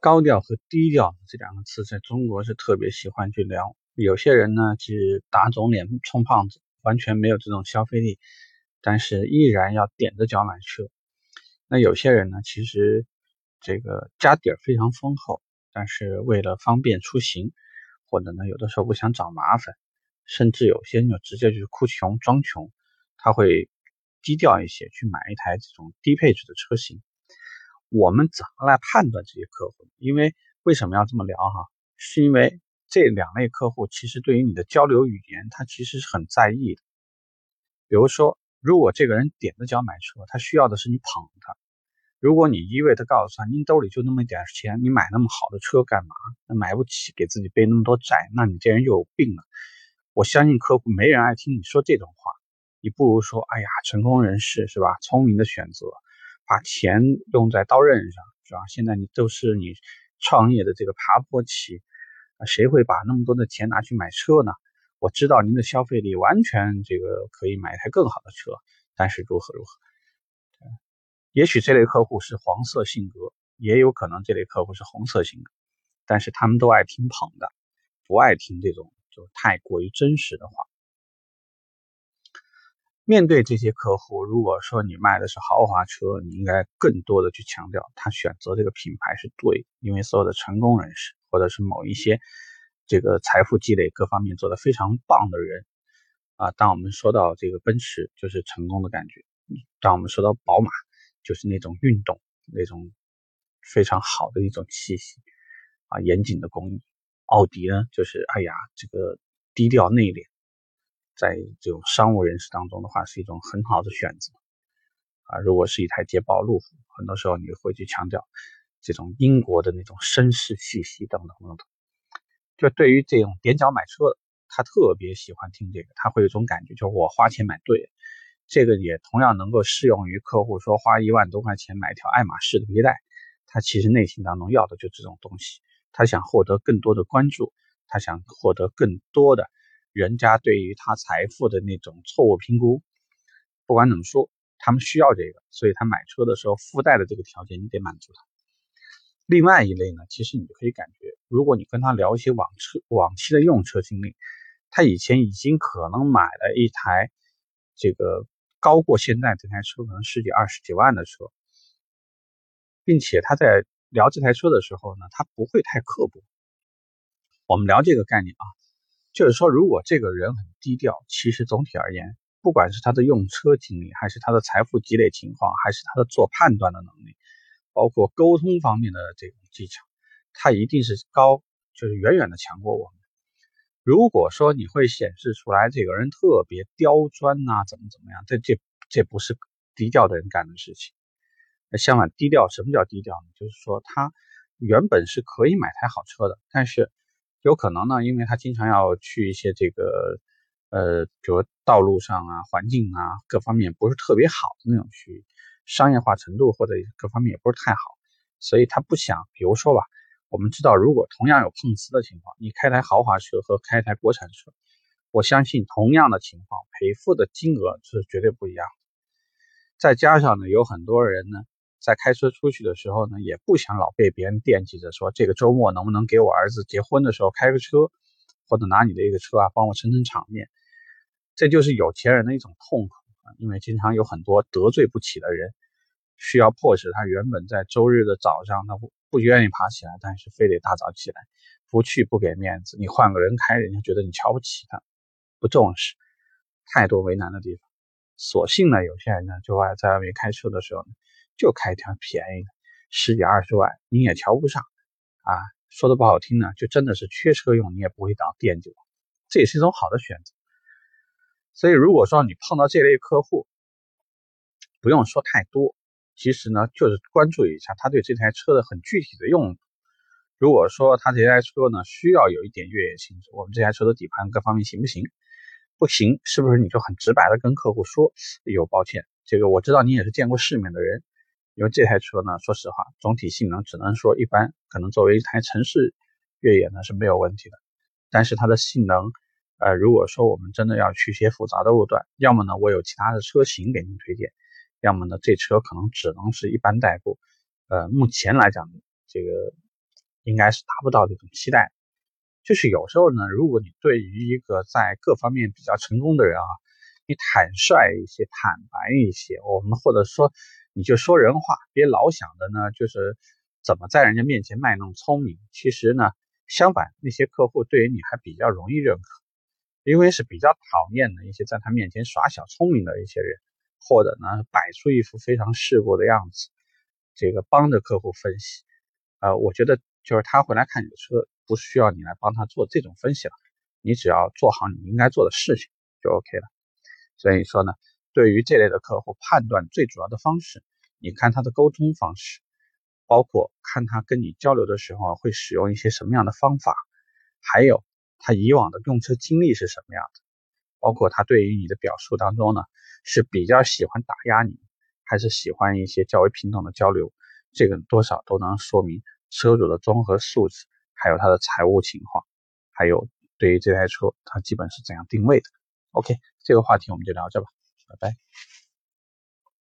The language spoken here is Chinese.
高调和低调这两个词在中国是特别喜欢去聊。有些人呢，其实打肿脸充胖子，完全没有这种消费力，但是依然要踮着脚买车。那有些人呢，其实这个家底儿非常丰厚，但是为了方便出行，或者呢，有的时候不想找麻烦，甚至有些人就直接就是哭穷装穷，他会低调一些去买一台这种低配置的车型。我们怎么来判断这些客户？因为为什么要这么聊哈？是因为这两类客户其实对于你的交流语言，他其实是很在意的。比如说，如果这个人踮着脚买车，他需要的是你捧他；如果你一味的告诉他，您兜里就那么一点钱，你买那么好的车干嘛？那买不起，给自己背那么多债，那你这人又有病了。我相信客户没人爱听你说这种话，你不如说，哎呀，成功人士是吧？聪明的选择。把钱用在刀刃上，是吧？现在你都是你创业的这个爬坡期，谁会把那么多的钱拿去买车呢？我知道您的消费力完全这个可以买一台更好的车，但是如何如何？也许这类客户是黄色性格，也有可能这类客户是红色性格，但是他们都爱听捧的，不爱听这种就太过于真实的话。面对这些客户，如果说你卖的是豪华车，你应该更多的去强调他选择这个品牌是对，因为所有的成功人士或者是某一些这个财富积累各方面做得非常棒的人啊，当我们说到这个奔驰，就是成功的感觉；当我们说到宝马，就是那种运动那种非常好的一种气息啊，严谨的工艺；奥迪呢，就是哎呀，这个低调内敛。在这种商务人士当中的话，是一种很好的选择啊。如果是一台捷豹路虎，很多时候你会去强调这种英国的那种绅士气息等等等等。就对于这种踮脚买车，他特别喜欢听这个，他会有一种感觉，就是我花钱买对。这个也同样能够适用于客户说花一万多块钱买一条爱马仕的皮带，他其实内心当中要的就这种东西，他想获得更多的关注，他想获得更多的。人家对于他财富的那种错误评估，不管怎么说，他们需要这个，所以他买车的时候附带的这个条件，你得满足他。另外一类呢，其实你就可以感觉，如果你跟他聊一些往车往期的用车经历，他以前已经可能买了一台这个高过现在这台车可能十几二十几万的车，并且他在聊这台车的时候呢，他不会太刻薄。我们聊这个概念啊。就是说，如果这个人很低调，其实总体而言，不管是他的用车经历，还是他的财富积累情况，还是他的做判断的能力，包括沟通方面的这种技巧，他一定是高，就是远远的强过我们。如果说你会显示出来这个人特别刁钻呐，怎么怎么样，这这这不是低调的人干的事情。那相反，低调什么叫低调呢？就是说他原本是可以买台好车的，但是。有可能呢，因为他经常要去一些这个，呃，比如道路上啊、环境啊各方面不是特别好的那种区域，商业化程度或者各方面也不是太好，所以他不想。比如说吧，我们知道，如果同样有碰瓷的情况，你开台豪华车和开台国产车，我相信同样的情况赔付的金额是绝对不一样的。再加上呢，有很多人呢。在开车出去的时候呢，也不想老被别人惦记着，说这个周末能不能给我儿子结婚的时候开个车，或者拿你的一个车啊帮我撑撑场面。这就是有钱人的一种痛苦，因为经常有很多得罪不起的人，需要迫使他原本在周日的早上他不不愿意爬起来，但是非得大早起来，不去不给面子，你换个人开，人家觉得你瞧不起他，不重视，太多为难的地方。所幸呢，有些人呢就爱在外面开车的时候呢。就开一条便宜的，十几二十万，你也瞧不上啊。说的不好听呢，就真的是缺车用，你也不会当惦记我，这也是一种好的选择。所以，如果说你碰到这类客户，不用说太多，其实呢，就是关注一下他对这台车的很具体的用途。如果说他这台车呢需要有一点越野性质，我们这台车的底盘各方面行不行？不行，是不是你就很直白的跟客户说，有抱歉，这个我知道你也是见过世面的人。因为这台车呢，说实话，总体性能只能说一般，可能作为一台城市越野呢是没有问题的。但是它的性能，呃，如果说我们真的要去一些复杂的路段，要么呢我有其他的车型给您推荐，要么呢这车可能只能是一般代步。呃，目前来讲，这个应该是达不到这种期待。就是有时候呢，如果你对于一个在各方面比较成功的人啊，你坦率一些、坦白一些，我们或者说你就说人话，别老想着呢，就是怎么在人家面前卖弄聪明。其实呢，相反，那些客户对于你还比较容易认可，因为是比较讨厌的一些在他面前耍小聪明的一些人，或者呢摆出一副非常世故的样子，这个帮着客户分析。呃，我觉得就是他回来看你的车。不需要你来帮他做这种分析了，你只要做好你应该做的事情就 OK 了。所以说呢，对于这类的客户，判断最主要的方式，你看他的沟通方式，包括看他跟你交流的时候会使用一些什么样的方法，还有他以往的用车经历是什么样的，包括他对于你的表述当中呢是比较喜欢打压你，还是喜欢一些较为平等的交流，这个多少都能说明车主的综合素质。还有他的财务情况，还有对于这台车它基本是怎样定位的。OK，这个话题我们就聊这吧，拜拜。